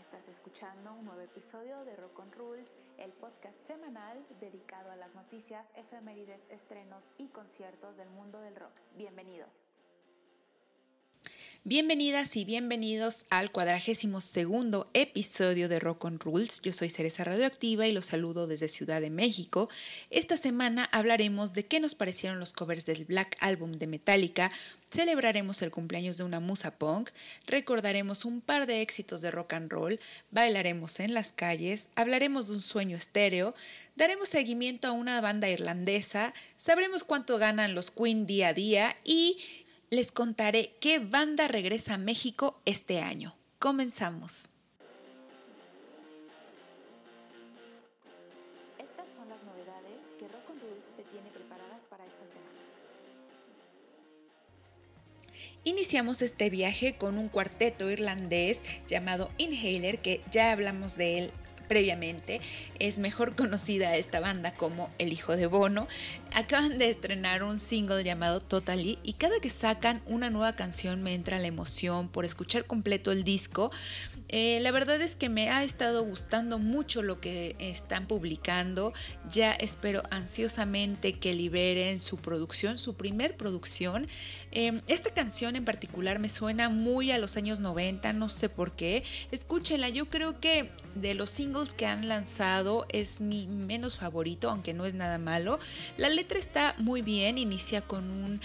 Estás escuchando un nuevo episodio de Rock on Rules, el podcast semanal dedicado a las noticias, efemérides, estrenos y conciertos del mundo del rock. Bienvenido. Bienvenidas y bienvenidos al cuadragésimo segundo episodio de Rock on Rules. Yo soy Cereza Radioactiva y los saludo desde Ciudad de México. Esta semana hablaremos de qué nos parecieron los covers del Black Album de Metallica, celebraremos el cumpleaños de una musa punk, recordaremos un par de éxitos de rock and roll, bailaremos en las calles, hablaremos de un sueño estéreo, daremos seguimiento a una banda irlandesa, sabremos cuánto ganan los Queen día a día y les contaré qué banda regresa a México este año. Comenzamos. Estas son las novedades que Rock on Rules te tiene preparadas para esta semana. Iniciamos este viaje con un cuarteto irlandés llamado Inhaler, que ya hablamos de él previamente. Es mejor conocida esta banda como El Hijo de Bono. Acaban de estrenar un single llamado Totally y cada que sacan una nueva canción me entra la emoción por escuchar completo el disco. Eh, la verdad es que me ha estado gustando mucho lo que están publicando. Ya espero ansiosamente que liberen su producción, su primer producción. Eh, esta canción en particular me suena muy a los años 90, no sé por qué. Escúchenla, yo creo que de los singles que han lanzado es mi menos favorito, aunque no es nada malo. La letra está muy bien, inicia con un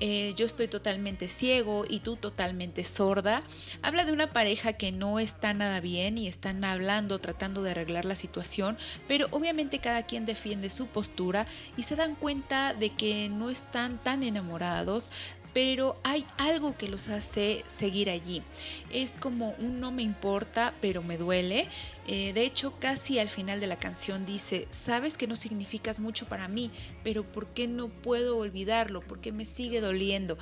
eh, yo estoy totalmente ciego y tú totalmente sorda. Habla de una pareja que no está nada bien y están hablando, tratando de arreglar la situación, pero obviamente cada quien defiende su postura y se dan cuenta de que no están tan enamorados, pero hay algo que los hace seguir allí. Es como un no me importa, pero me duele. Eh, de hecho, casi al final de la canción dice, sabes que no significas mucho para mí, pero ¿por qué no puedo olvidarlo? ¿Por qué me sigue doliendo?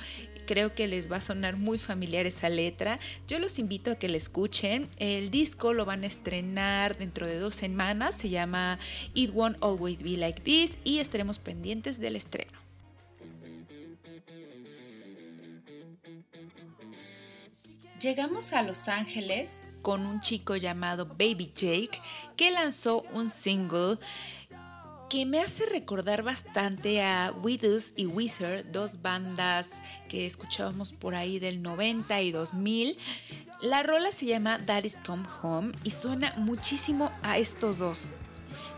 Creo que les va a sonar muy familiar esa letra. Yo los invito a que la escuchen. El disco lo van a estrenar dentro de dos semanas. Se llama It Won't Always Be Like This y estaremos pendientes del estreno. Llegamos a Los Ángeles con un chico llamado Baby Jake que lanzó un single que me hace recordar bastante a Widows y Wizard, dos bandas que escuchábamos por ahí del 90 y 2000. La rola se llama Daddy's Come Home y suena muchísimo a estos dos.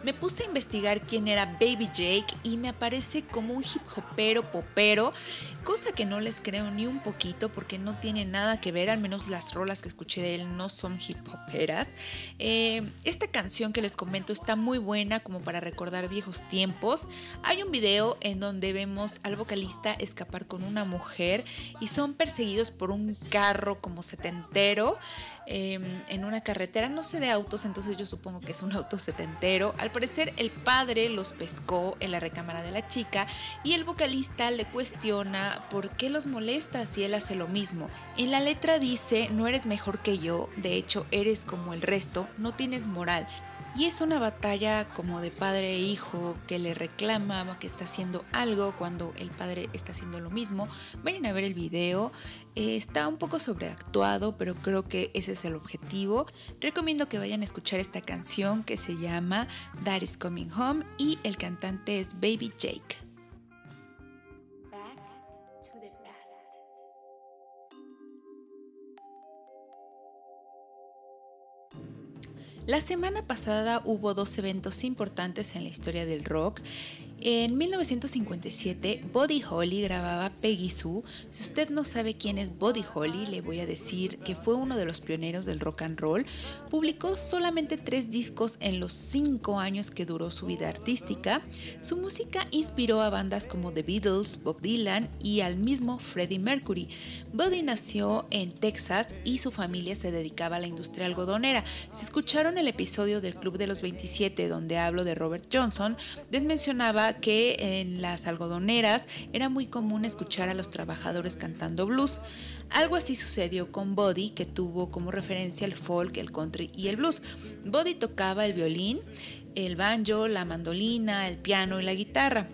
Me puse a investigar quién era Baby Jake y me aparece como un hip hopero popero, cosa que no les creo ni un poquito porque no tiene nada que ver, al menos las rolas que escuché de él no son hip hoperas. Eh, esta canción que les comento está muy buena como para recordar viejos tiempos. Hay un video en donde vemos al vocalista escapar con una mujer y son perseguidos por un carro como setentero. Em, en una carretera, no sé de autos, entonces yo supongo que es un auto setentero. Al parecer el padre los pescó en la recámara de la chica y el vocalista le cuestiona por qué los molesta si él hace lo mismo. En la letra dice, no eres mejor que yo, de hecho eres como el resto, no tienes moral. Y es una batalla como de padre e hijo que le reclama que está haciendo algo cuando el padre está haciendo lo mismo. Vayan a ver el video. Eh, está un poco sobreactuado, pero creo que ese es el objetivo. Recomiendo que vayan a escuchar esta canción que se llama That is Coming Home y el cantante es Baby Jake. La semana pasada hubo dos eventos importantes en la historia del rock en 1957, Buddy Holly grababa Peggy Sue. Si usted no sabe quién es Buddy Holly, le voy a decir que fue uno de los pioneros del rock and roll. Publicó solamente tres discos en los cinco años que duró su vida artística. Su música inspiró a bandas como The Beatles, Bob Dylan y al mismo Freddie Mercury. Buddy nació en Texas y su familia se dedicaba a la industria algodonera. Si escucharon el episodio del Club de los 27 donde hablo de Robert Johnson, les mencionaba que en las algodoneras era muy común escuchar a los trabajadores cantando blues. Algo así sucedió con Buddy, que tuvo como referencia el folk, el country y el blues. Buddy tocaba el violín, el banjo, la mandolina, el piano y la guitarra.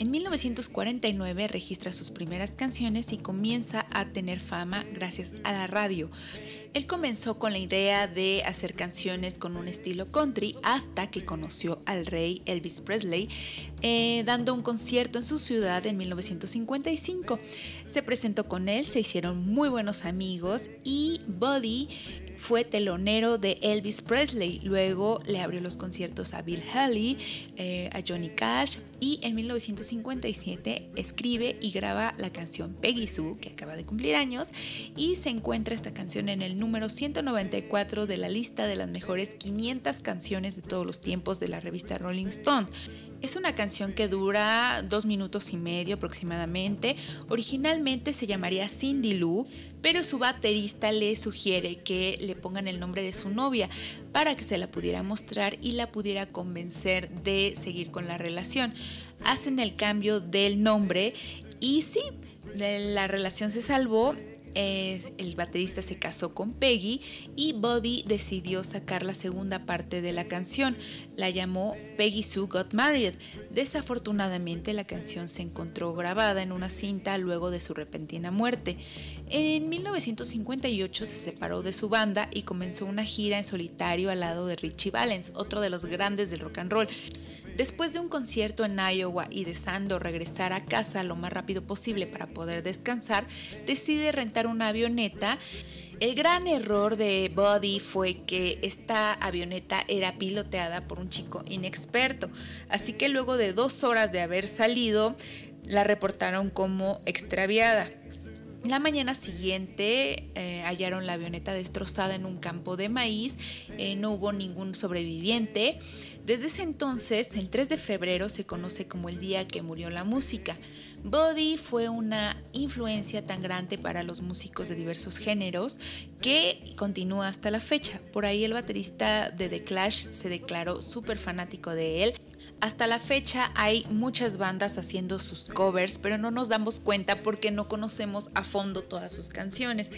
En 1949 registra sus primeras canciones y comienza a tener fama gracias a la radio. Él comenzó con la idea de hacer canciones con un estilo country hasta que conoció al rey Elvis Presley eh, dando un concierto en su ciudad en 1955. Se presentó con él, se hicieron muy buenos amigos y Buddy fue telonero de Elvis Presley. Luego le abrió los conciertos a Bill Haley, eh, a Johnny Cash y en 1957 escribe y graba la canción Peggy Sue, que acaba de cumplir años, y se encuentra esta canción en el número 194 de la lista de las mejores 500 canciones de todos los tiempos de la revista Rolling Stone. Es una canción que dura dos minutos y medio aproximadamente. Originalmente se llamaría Cindy Lou, pero su baterista le sugiere que le pongan el nombre de su novia para que se la pudiera mostrar y la pudiera convencer de seguir con la relación. Hacen el cambio del nombre y sí, la relación se salvó el baterista se casó con Peggy y Buddy decidió sacar la segunda parte de la canción. La llamó Peggy Sue Got Married. Desafortunadamente la canción se encontró grabada en una cinta luego de su repentina muerte. En 1958 se separó de su banda y comenzó una gira en solitario al lado de Richie Valens, otro de los grandes del rock and roll. Después de un concierto en Iowa y deseando regresar a casa lo más rápido posible para poder descansar, decide rentar una avioneta. El gran error de Buddy fue que esta avioneta era piloteada por un chico inexperto, así que luego de dos horas de haber salido, la reportaron como extraviada. La mañana siguiente eh, hallaron la avioneta destrozada en un campo de maíz, eh, no hubo ningún sobreviviente. Desde ese entonces, el 3 de febrero se conoce como el día que murió la música. Buddy fue una influencia tan grande para los músicos de diversos géneros que continúa hasta la fecha. Por ahí el baterista de The Clash se declaró súper fanático de él hasta la fecha hay muchas bandas haciendo sus covers, pero no nos damos cuenta porque no conocemos a fondo todas sus canciones.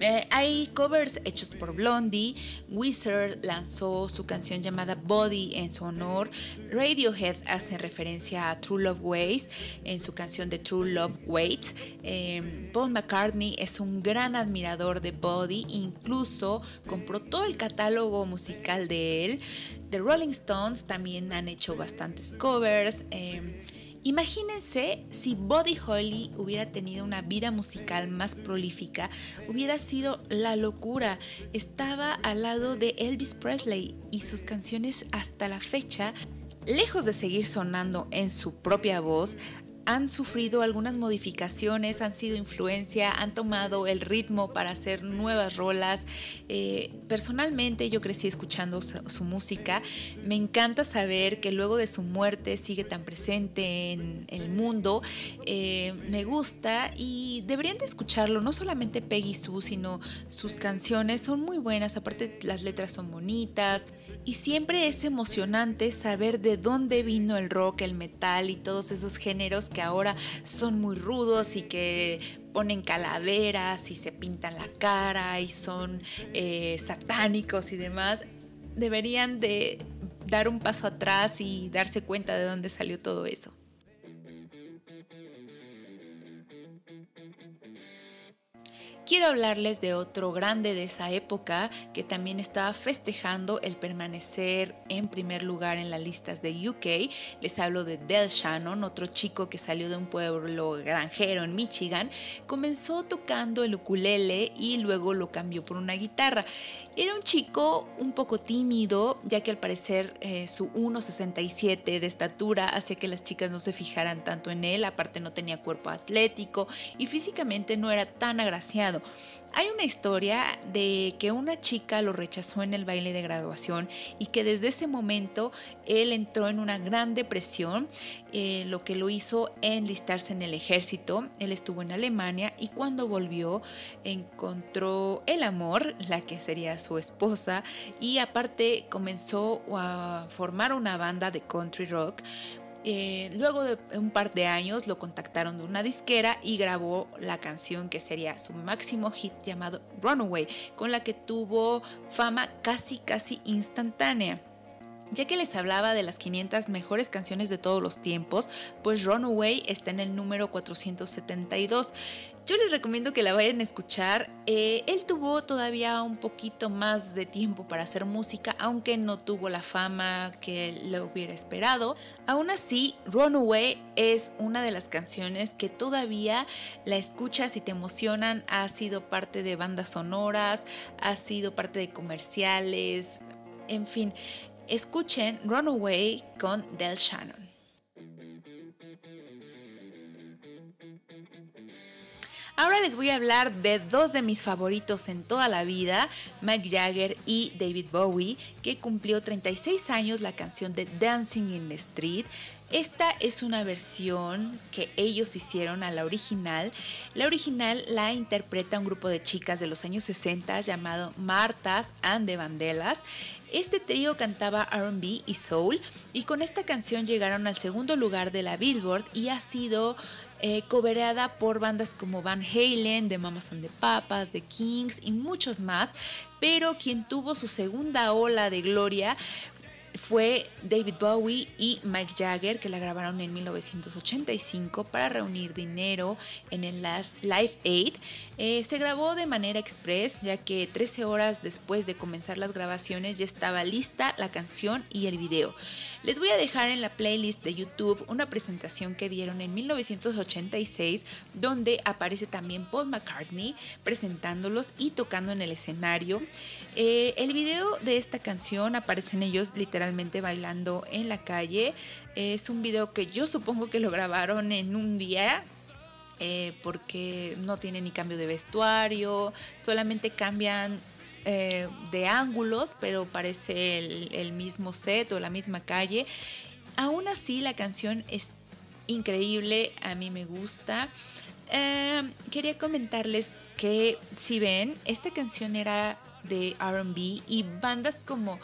Eh, hay covers hechos por Blondie, Wizard lanzó su canción llamada Body en su honor, Radiohead hace referencia a True Love Ways en su canción de True Love Waits, eh, Paul McCartney es un gran admirador de Body, incluso compró todo el catálogo musical de él. The Rolling Stones también han hecho bastantes covers. Em, imagínense si Buddy Holly hubiera tenido una vida musical más prolífica, hubiera sido la locura. Estaba al lado de Elvis Presley y sus canciones hasta la fecha lejos de seguir sonando en su propia voz, han sufrido algunas modificaciones, han sido influencia, han tomado el ritmo para hacer nuevas rolas. Eh, personalmente yo crecí escuchando su, música. Me encanta saber que luego de su muerte sigue tan presente en el mundo. Eh, me gusta y deberían de escucharlo, no solamente Peggy Sue, sino sus canciones son muy buenas, aparte las letras son bonitas. Y siempre es emocionante saber de dónde vino el rock, el metal y todos esos géneros que ahora son muy rudos y que ponen calaveras y se pintan la cara y son eh, satánicos y demás. Deberían de dar un paso atrás y darse cuenta de dónde salió todo eso. Quiero hablarles de otro grande de esa época que también estaba festejando el permanecer en primer lugar en las listas de UK. Les hablo de Del Shannon, otro chico que salió de un pueblo granjero en Michigan. Comenzó tocando el ukulele y luego lo cambió por una guitarra. Era un chico un poco tímido, ya que al parecer eh, su 1,67 de estatura hacía que las chicas no se fijaran tanto en él, aparte no tenía cuerpo atlético y físicamente no era tan agraciado. Hay una historia de que una chica lo rechazó en el baile de graduación y que desde ese momento él entró en una gran depresión, eh, lo que lo hizo enlistarse en el ejército. Él estuvo en Alemania y cuando volvió encontró el amor, la que sería su esposa, y aparte comenzó a formar una banda de country rock eh, luego de un par de años lo contactaron de una disquera y grabó la canción que sería su máximo hit llamado Runaway, con la que tuvo fama casi casi instantánea. Ya que les hablaba de las 500 mejores canciones de todos los tiempos, pues Runaway está en el número 472. Yo les recomiendo que la vayan a escuchar. Eh, él tuvo todavía un poquito más de tiempo para hacer música, aunque no tuvo la fama que le hubiera esperado. Aún así, Runaway es una de las canciones que todavía la escuchas y te emocionan. Ha sido parte de bandas sonoras, ha sido parte de comerciales, en fin. Escuchen Runaway con Del Shannon. Ahora les voy a hablar de dos de mis favoritos en toda la vida, Mike Jagger y David Bowie, que cumplió 36 años la canción de Dancing in the Street. Esta es una versión que ellos hicieron a la original. La original la interpreta un grupo de chicas de los años 60 llamado Martas and the Vandellas. Este trío cantaba RB y soul y con esta canción llegaron al segundo lugar de la Billboard y ha sido eh, por bandas como Van Halen, The Mamas and the Papas, The Kings y muchos más, pero quien tuvo su segunda ola de gloria fue David Bowie y Mike Jagger que la grabaron en 1985 para reunir dinero en el Live Aid. Eh, se grabó de manera express ya que 13 horas después de comenzar las grabaciones ya estaba lista la canción y el video. Les voy a dejar en la playlist de YouTube una presentación que dieron en 1986 donde aparece también Paul McCartney presentándolos y tocando en el escenario. Eh, el video de esta canción aparecen ellos literalmente bailando en la calle. Es un video que yo supongo que lo grabaron en un día. Eh, porque no tiene ni cambio de vestuario, solamente cambian eh, de ángulos, pero parece el, mismo set o la misma calle. Aún así, la canción es increíble, a mí me gusta. quería comentarles que si ven, esta canción era de RB y bandas como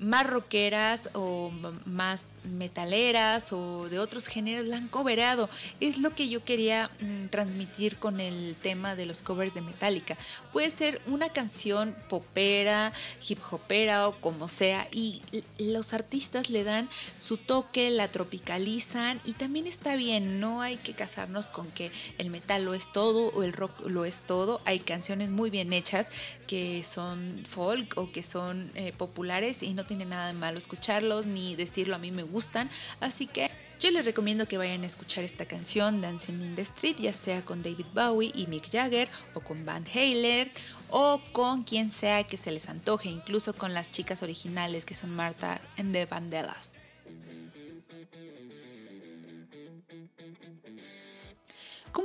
más rockeras o más metaleras o de otros géneros la han coverado. Es lo que yo quería mm, transmitir con el tema de los covers de Metallica. Puede ser una canción popera, hip hopera o como sea y los artistas le dan su toque, la tropicalizan y también está bien, no hay que casarnos con que el metal lo es todo o el rock lo es todo. Hay canciones muy bien hechas que son folk o que son eh, populares y no tiene nada de malo escucharlos ni decirlo a mí me gustan. Así que yo les recomiendo que vayan a escuchar esta canción Dancing in the Street, ya sea con David Bowie y Mick Jagger, o con Van Halen, o con quien sea que se les antoje, incluso con las chicas originales que son Marta and the Vandellas.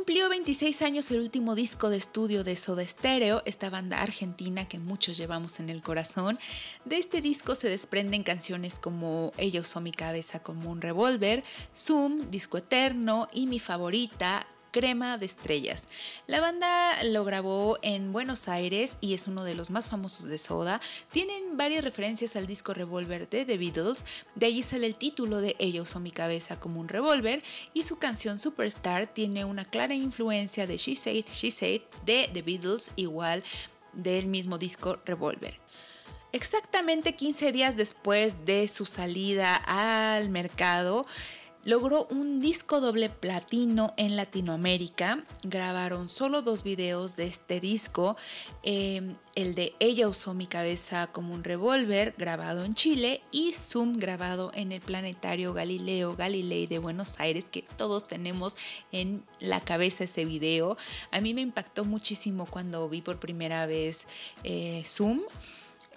Cumplió 26 años el último disco de estudio de Soda Stereo, esta banda argentina que muchos llevamos en el corazón. De este disco se desprenden canciones como Ella usó mi cabeza como un revólver, Zoom, Disco Eterno y mi favorita, Crema de Estrellas. La banda lo grabó en Buenos Aires y es uno de los más famosos de Soda. Tienen varias referencias al disco Revolver de The Beatles, de allí sale el título de Ella usó mi cabeza como un revólver y su canción Superstar tiene una clara influencia de She Said, She Said de The Beatles, igual del mismo disco Revolver. Exactamente 15 días después de su salida al mercado, logró un disco doble platino en Latinoamérica. Grabaron solo dos videos de este disco. Em, el de Ella usó mi cabeza como un revólver, grabado en Chile, y Zoom, grabado en el planetario Galileo Galilei de Buenos Aires, que todos tenemos en la cabeza ese video. A mí me impactó muchísimo cuando vi por primera vez eh, Zoom.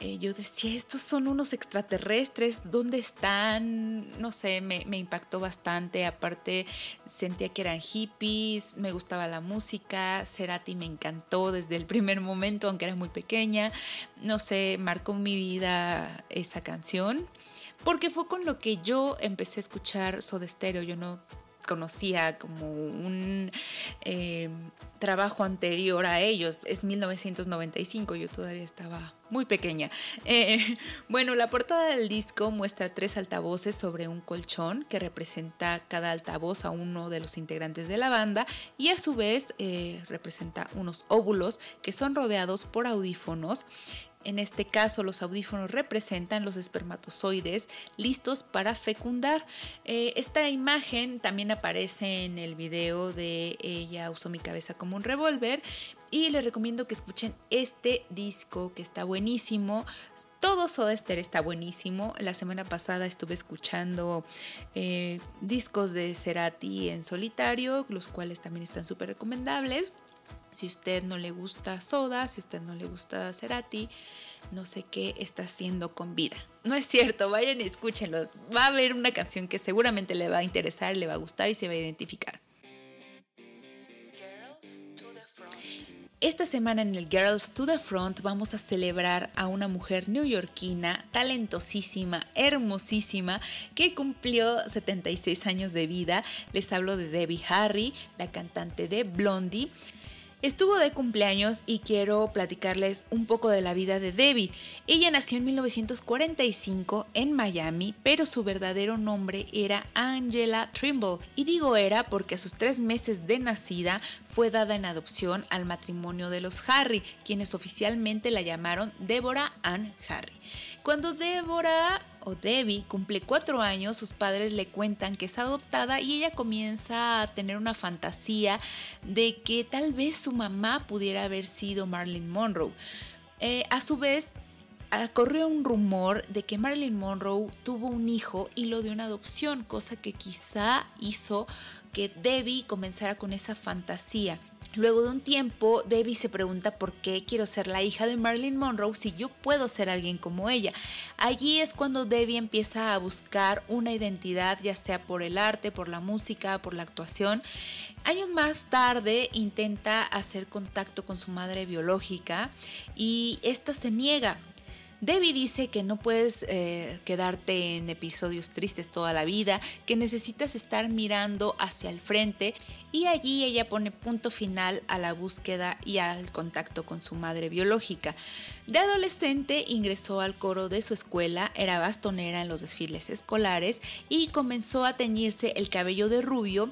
Eh, yo decía, estos son unos extraterrestres, ¿dónde están? No sé, me, impactó bastante. Aparte, sentía que eran hippies, me gustaba la música, Cerati me encantó desde el primer momento, aunque era muy pequeña. No sé, marcó mi vida esa canción. Porque fue con lo que yo empecé a escuchar Soda Stereo. Yo no conocía como un eh, trabajo anterior a ellos. Es 1995, yo todavía estaba muy pequeña. Eh, bueno, la portada del disco muestra tres altavoces sobre un colchón que representa cada altavoz a uno de los integrantes de la banda y a su vez eh, representa unos óvulos que son rodeados por audífonos En este caso, los audífonos representan los espermatozoides listos para fecundar. Eh, esta imagen también aparece en el video de Ella usó mi cabeza como un revólver. Y les recomiendo que escuchen este disco que está buenísimo. Todo Soda Stereo está buenísimo. La semana pasada estuve escuchando eh, discos de Cerati en solitario, los cuales también están súper recomendables. Si usted no le gusta Soda, si usted no le gusta Cerati, no sé qué está haciendo con vida. No es cierto, vayan y escúchenlo. Va a haber una canción que seguramente le va a interesar, le va a gustar y se va a identificar. Esta semana en el Girls to the Front vamos a celebrar a una mujer neoyorquina, talentosísima, hermosísima, que cumplió 76 años de vida. Les hablo de Debbie Harry, la cantante de Blondie. Estuvo de cumpleaños y quiero platicarles un poco de la vida de Debbie. Ella nació en 1945 en Miami, pero su verdadero nombre era Angela Trimble. Y digo era porque a sus tres meses de nacida fue dada en adopción al matrimonio de los Harry, quienes oficialmente la llamaron Deborah Ann Harry. Cuando Débora o Debbie cumple cuatro años, sus padres le cuentan que es adoptada y ella comienza a tener una fantasía de que tal vez su mamá pudiera haber sido Marilyn Monroe. Eh, a su vez, ah, corrió un rumor de que Marilyn Monroe tuvo un hijo y lo dio en adopción, cosa que quizá hizo que Debbie comenzara con esa fantasía. Luego de un tiempo, Debbie se pregunta por qué quiero ser la hija de Marilyn Monroe si yo puedo ser alguien como ella. Allí es cuando Debbie empieza a buscar una identidad, ya sea por el arte, por la música, por la actuación. Años más tarde intenta hacer contacto con su madre biológica y esta se niega. Debbie dice que no puedes eh, quedarte en episodios tristes toda la vida, que necesitas estar mirando hacia el frente y allí ella pone punto final a la búsqueda y al contacto con su madre biológica. De adolescente ingresó al coro de su escuela, era bastonera en los desfiles escolares y comenzó a teñirse el cabello de rubio,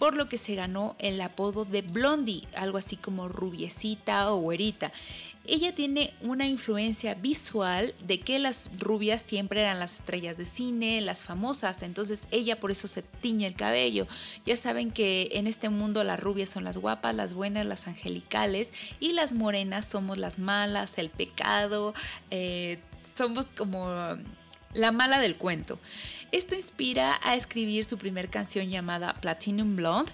por lo que se ganó el apodo de Blondie, algo así como rubiecita o güerita ella tiene una influencia visual de que las rubias siempre eran las estrellas de cine, las famosas, entonces ella por eso se tiñe el cabello. Ya saben que en este mundo las rubias son las guapas, las buenas, las angelicales y las morenas somos las malas, el pecado, eh, somos como la mala del cuento. Esto inspira a escribir su primer canción llamada Platinum Blonde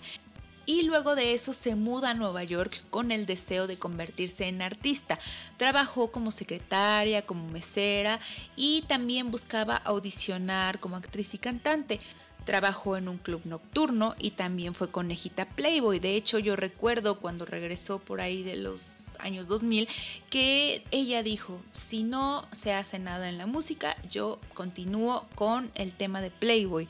y luego de eso se muda a Nueva York con el deseo de convertirse en artista. Trabajó como secretaria, como mesera y también buscaba audicionar como actriz y cantante. Trabajó en un club nocturno y también fue conejita Playboy. De hecho, yo recuerdo cuando regresó por ahí de los años 2000 que ella dijo, si no se hace nada en la música, yo continúo con el tema de Playboy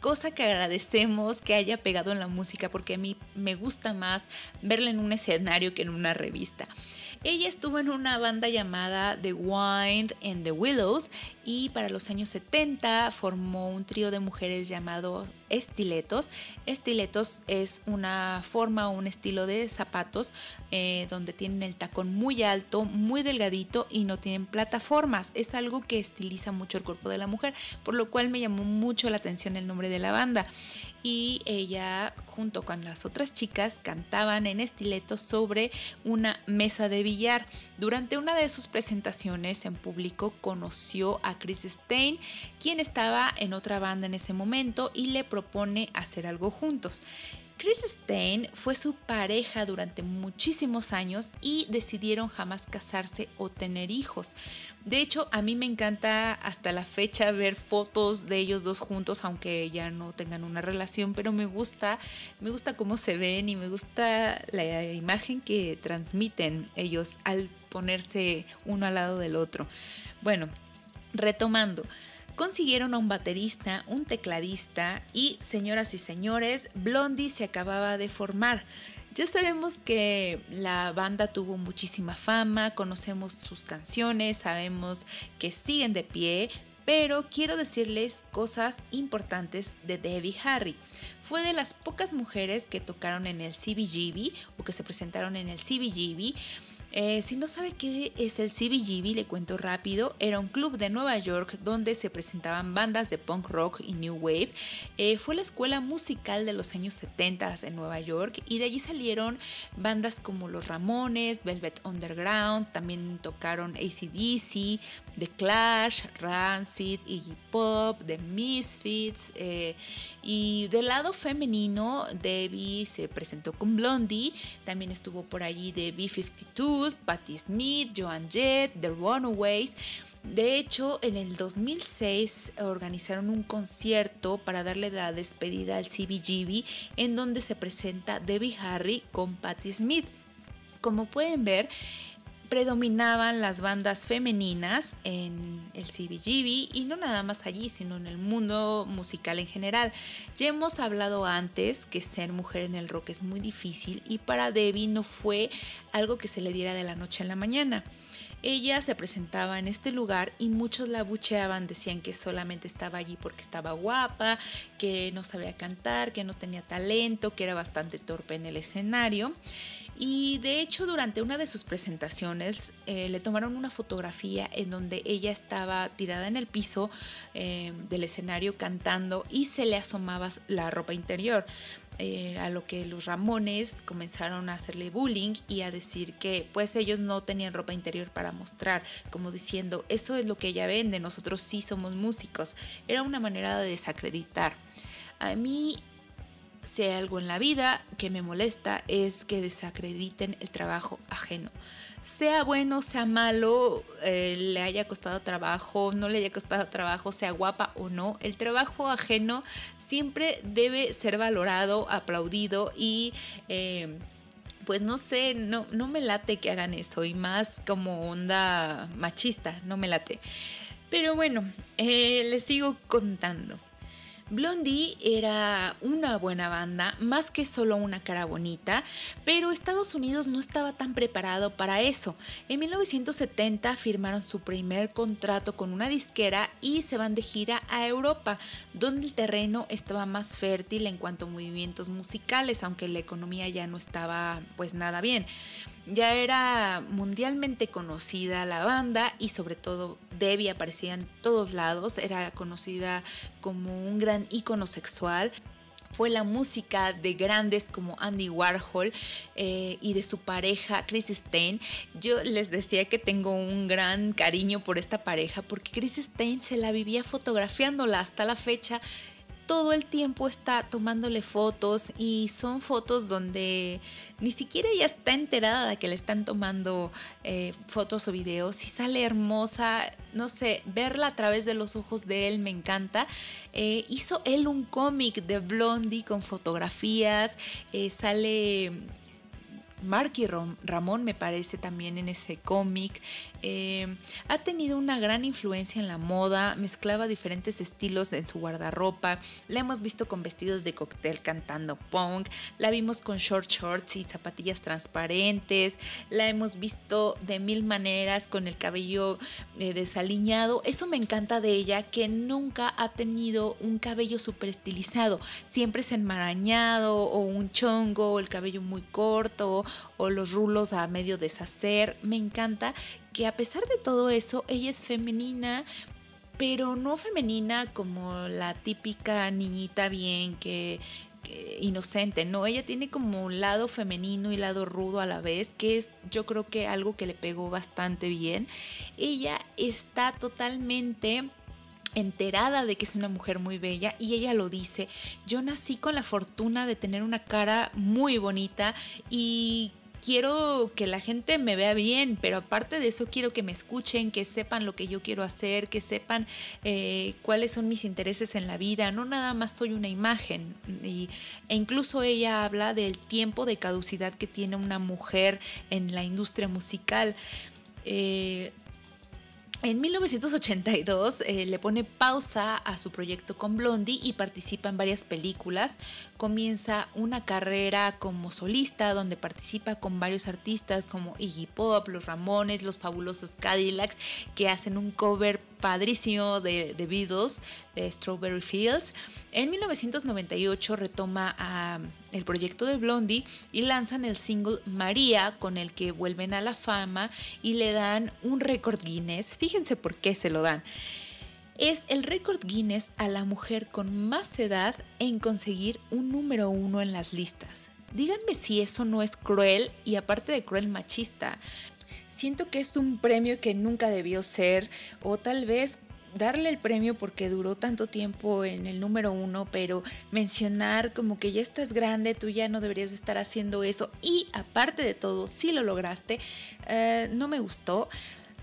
cosa que agradecemos que haya pegado en la música porque a mí me gusta más verla en un escenario que en una revista. Ella estuvo en una banda llamada The Wind and the Willows y para los años 70 formó un trío de mujeres llamado estiletos. Estiletos es una forma o un estilo de zapatos eh, donde tienen el tacón muy alto, muy delgadito y no tienen plataformas. Es algo que estiliza mucho el cuerpo de la mujer, por lo cual me llamó mucho la atención el nombre de la banda y ella junto con las otras chicas cantaban en estiletos sobre una mesa de billar. Durante una de sus presentaciones en público conoció a Chris Stein, quien estaba en otra banda en ese momento y le propone hacer algo juntos. Chris Stein fue su pareja durante muchísimos años y decidieron jamás casarse o tener hijos. De hecho, a mí me encanta hasta la fecha ver fotos de ellos dos juntos, aunque ya no tengan una relación, pero me gusta, me gusta cómo se ven y me gusta la imagen que transmiten ellos al ponerse uno al lado del otro. Bueno, retomando, consiguieron a un baterista, un tecladista y, señoras y señores, Blondie se acababa de formar. Ya sabemos que la banda tuvo muchísima fama, conocemos sus canciones, sabemos que siguen de pie, pero quiero decirles cosas importantes de Debbie Harry. Fue de las pocas mujeres que tocaron en el CBGB o que se presentaron en el CBGB Eh, si no sabe qué es el CBGB, le cuento rápido. Era un club de Nueva York donde se presentaban bandas de punk rock y new wave. Eh, fue la escuela musical de los años 70 en Nueva York y de allí salieron bandas como Los Ramones, Velvet Underground, también tocaron ACDC, The Clash, Rancid, Iggy Pop, The Misfits. Eh, y del lado femenino, Debbie se presentó con Blondie, también estuvo por allí de B-52, Patti Smith, Joan Jett, The Runaways. De hecho, en el 2006 organizaron un concierto para darle la despedida al CBGB en donde se presenta Debbie Harry con Patti Smith. Como pueden ver, predominaban las bandas femeninas en el CBGB y no nada más allí, sino en el mundo musical en general. Ya hemos hablado antes que ser mujer en el rock es muy difícil y para Debbie no fue algo que se le diera de la noche a la mañana. Ella se presentaba en este lugar y muchos la bucheaban, decían que solamente estaba allí porque estaba guapa, que no sabía cantar, que no tenía talento, que era bastante torpe en el escenario. Y de hecho durante una de sus presentaciones eh, le tomaron una fotografía en donde ella estaba tirada en el piso eh, del escenario cantando y se le asomaba la ropa interior. Eh, a lo que los Ramones comenzaron a hacerle bullying y a decir que pues ellos no tenían ropa interior para mostrar, como diciendo, eso es lo que ella vende, nosotros sí somos músicos. Era una manera de desacreditar. A mí si hay algo en la vida que me molesta es que desacrediten el trabajo ajeno. Sea bueno, sea malo, eh, le haya costado trabajo, no le haya costado trabajo, sea guapa o no, el trabajo ajeno siempre debe ser valorado, aplaudido y... Eh, pues no sé, no, no me late que hagan eso y más como onda machista, no me late. Pero bueno, eh, les sigo contando. Blondie era una buena banda, más que solo una cara bonita, pero Estados Unidos no estaba tan preparado para eso. En 1970 firmaron su primer contrato con una disquera y se van de gira a Europa, donde el terreno estaba más fértil en cuanto a movimientos musicales, aunque la economía ya no estaba pues nada bien. Ya era mundialmente conocida la banda y sobre todo Debbie aparecía en todos lados, era conocida como un gran ícono sexual fue la música de grandes como Andy Warhol eh, y de su pareja Chris Stein. Yo les decía que tengo un gran cariño por esta pareja porque Chris Stein se la vivía fotografiándola hasta la fecha todo el tiempo está tomándole fotos y son fotos donde ni siquiera ella está enterada de que le están tomando eh, fotos o videos y sale hermosa, no sé, verla a través de los ojos de él me encanta. Eh, hizo él un cómic de Blondie con fotografías, eh, sale Marky Ramón me parece también en ese cómic. Eh, ha tenido una gran influencia en la moda, mezclaba diferentes estilos en su guardarropa. La hemos visto con vestidos de cóctel cantando punk, la vimos con short shorts y zapatillas transparentes, la hemos visto de mil maneras con el cabello eh, desaliñado. Eso me encanta de ella, que nunca ha tenido un cabello súper estilizado. Siempre es enmarañado o un chongo, el cabello muy corto o los rulos a medio deshacer. Me encanta que a pesar de todo eso, ella es femenina, pero no femenina como la típica niñita bien que, inocente, no, ella tiene como un lado femenino y lado rudo a la vez, que es yo creo que algo que le pegó bastante bien. Ella está totalmente enterada de que es una mujer muy bella y ella lo dice, yo nací con la fortuna de tener una cara muy bonita y quiero que la gente me vea bien, pero aparte de eso quiero que me escuchen, que sepan lo que yo quiero hacer, que sepan eh, cuáles son mis intereses en la vida, no nada más soy una imagen. Y, e incluso ella habla del tiempo de caducidad que tiene una mujer en la industria musical. Eh, en 1982 eh, le pone pausa a su proyecto con Blondie y participa en varias películas. Comienza una carrera como solista donde participa con varios artistas como Iggy Pop, Los Ramones, Los Fabulosos Cadillacs, que hacen un cover padrísimo de Beatles, de Strawberry Fields. En 1998 retoma a el proyecto de Blondie y lanzan el single María con el que vuelven a la fama y le dan un récord Guinness. Fíjense por qué se lo dan. Es el récord Guinness a la mujer con más edad en conseguir un número uno en las listas. Díganme si eso no es cruel y aparte de cruel machista. Siento que es un premio que nunca debió ser o tal vez darle el premio porque duró tanto tiempo en el número uno, pero mencionar como que ya estás grande, tú ya no deberías estar haciendo eso y aparte de todo, si lo lograste, eh, no me gustó.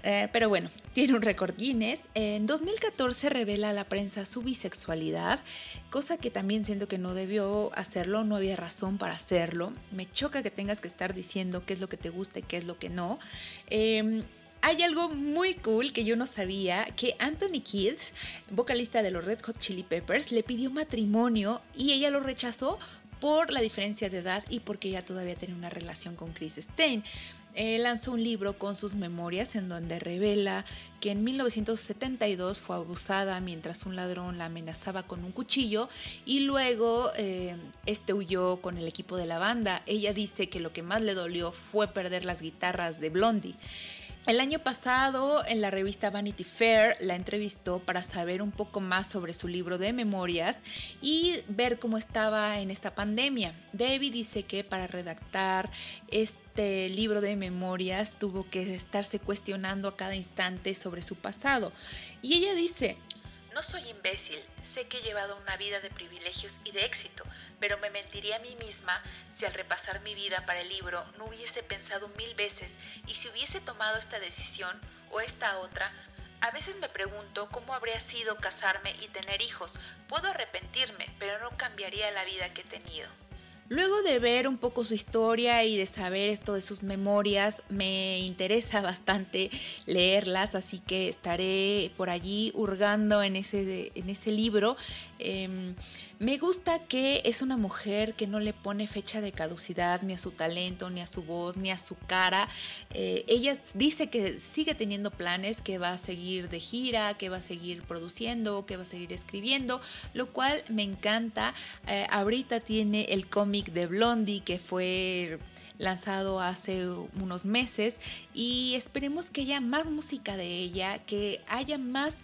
Eh, pero bueno, tiene un récord Guinness. En 2014 revela a la prensa su bisexualidad, cosa que también siento que no debió hacerlo, no había razón para hacerlo. Me choca que tengas que estar diciendo qué es lo que te gusta y qué es lo que no. Em, hay algo muy cool que yo no sabía, que Anthony Kids, vocalista de los Red Hot Chili Peppers, le pidió matrimonio y ella lo rechazó por la diferencia de edad y porque ella todavía tenía una relación con Chris Stein. Lanzó un libro con sus memorias en donde revela que en 1972 fue abusada mientras un ladrón la amenazaba con un cuchillo y luego eh, este huyó con el equipo de la banda. Ella dice que lo que más le dolió fue perder las guitarras de Blondie. El año pasado en la revista Vanity Fair la entrevistó para saber un poco más sobre su libro de memorias y ver cómo estaba en esta pandemia. Debbie dice que para redactar este libro de memorias tuvo que estarse cuestionando a cada instante sobre su pasado. Y ella dice, no soy imbécil, sé que he llevado una vida de privilegios y de éxito, pero me mentiría a mí misma si al repasar mi vida para el libro no hubiese pensado mil veces y si hubiese tomado esta decisión o esta otra, a veces me pregunto cómo habría sido casarme y tener hijos. Puedo arrepentirme, pero no cambiaría la vida que he tenido. Luego de ver un poco su historia y de saber esto de sus memorias, me interesa bastante leerlas, así que estaré por allí hurgando en ese, en ese libro. Em, me gusta que es una mujer que no le pone fecha de caducidad ni a su talento, ni a su voz, ni a su cara. Eh, ella dice que sigue teniendo planes, que va a seguir de gira, que va a seguir produciendo, que va a seguir escribiendo, lo cual me encanta. Eh, ahorita tiene el cómic de Blondie que fue lanzado hace unos meses y esperemos que haya más música de ella, que haya más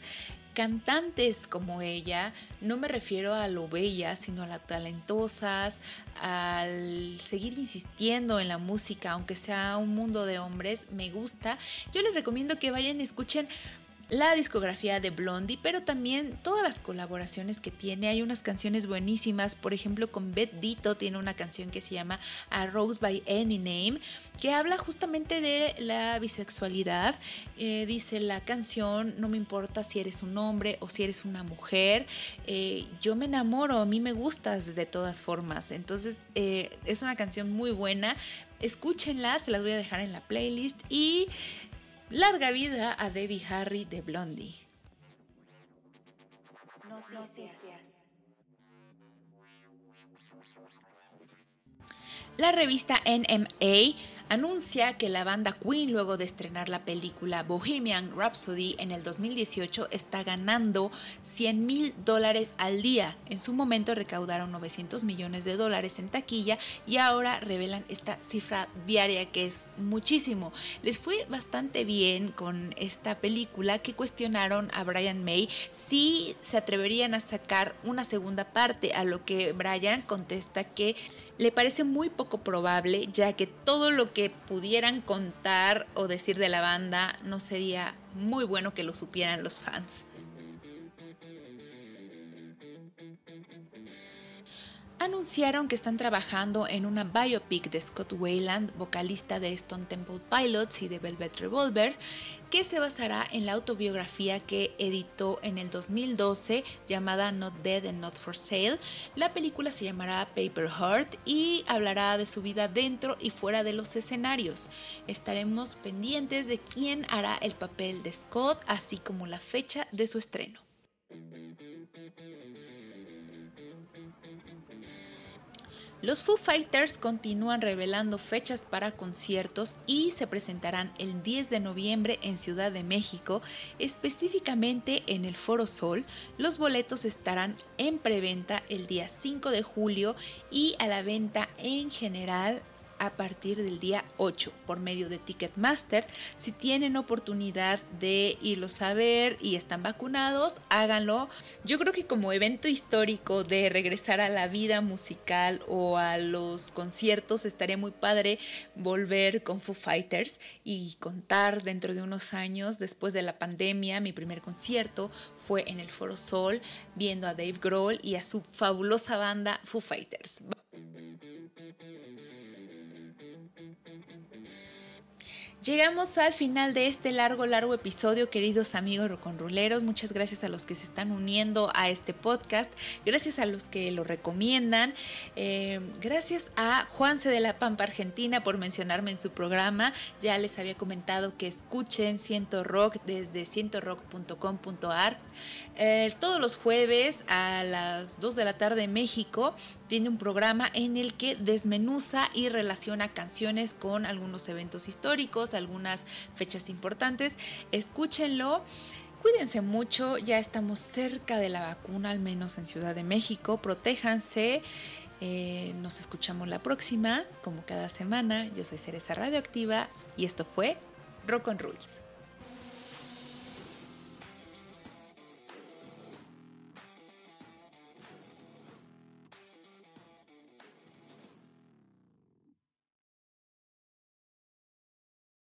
cantantes como ella, no me refiero a lo bellas, sino a las talentosas, al seguir insistiendo en la música, aunque sea un mundo de hombres, me gusta. Yo les recomiendo que vayan y escuchen la discografía de Blondie, pero también todas las colaboraciones que tiene. Hay unas canciones buenísimas, por ejemplo con Beth Dito tiene una canción que se llama A Rose by Any Name, que habla justamente de la bisexualidad. Eh, dice la canción, no me importa si eres un hombre o si eres una mujer, eh, yo me enamoro, a mí me gustas de todas formas. Entonces eh, es una canción muy buena. Escúchenla, se las voy a dejar en la playlist y Larga vida a Debbie Harry de Blondie. La revista NMA anuncia que la banda Queen, luego de estrenar la película Bohemian Rhapsody en el 2018, está ganando 100 mil dólares al día. En su momento recaudaron 900 millones de dólares en taquilla y ahora revelan esta cifra diaria que es muchísimo. Les fue bastante bien con esta película que cuestionaron a Brian May si se atreverían a sacar una segunda parte, a lo que Brian contesta que le parece muy poco probable, ya que todo lo que pudieran contar o decir de la banda no sería muy bueno que lo supieran los fans. anunciaron que están trabajando en una biopic de Scott Wayland, vocalista de Stone Temple Pilots y de Velvet Revolver, que se basará en la autobiografía que editó en el 2012 llamada Not Dead and Not for Sale. La película se llamará Paper Heart y hablará de su vida dentro y fuera de los escenarios. Estaremos pendientes de quién hará el papel de Scott, así como la fecha de su estreno. Los Foo Fighters continúan revelando fechas para conciertos y se presentarán el 10 de noviembre en Ciudad de México, específicamente en el Foro Sol. Los boletos estarán en preventa el día 5 de julio y a la venta en general a partir del día 8 por medio de Ticketmaster. Si tienen oportunidad de irlos a ver y están vacunados, háganlo. Yo creo que como evento histórico de regresar a la vida musical o a los conciertos, estaría muy padre volver con Foo Fighters y contar dentro de unos años, después de la pandemia, mi primer concierto fue en el Foro Sol, viendo a Dave Grohl y a su fabulosa banda Foo Fighters. Llegamos al final de este largo, largo episodio, queridos amigos roconruleros. Muchas gracias a los que se están uniendo a este podcast, gracias a los que lo recomiendan, eh, gracias a Juanse de la Pampa Argentina por mencionarme en su programa. Ya les había comentado que escuchen Ciento Rock desde cientorock.com.ar. Eh, todos los jueves a las 2 de la tarde en México tiene un programa en el que desmenuza y relaciona canciones con algunos eventos históricos, algunas fechas importantes. Escúchenlo. Cuídense mucho, ya estamos cerca de la vacuna, al menos en Ciudad de México. Protéjanse. Eh, nos escuchamos la próxima, como cada semana. Yo soy Cereza Radioactiva y esto fue Rock on Rules.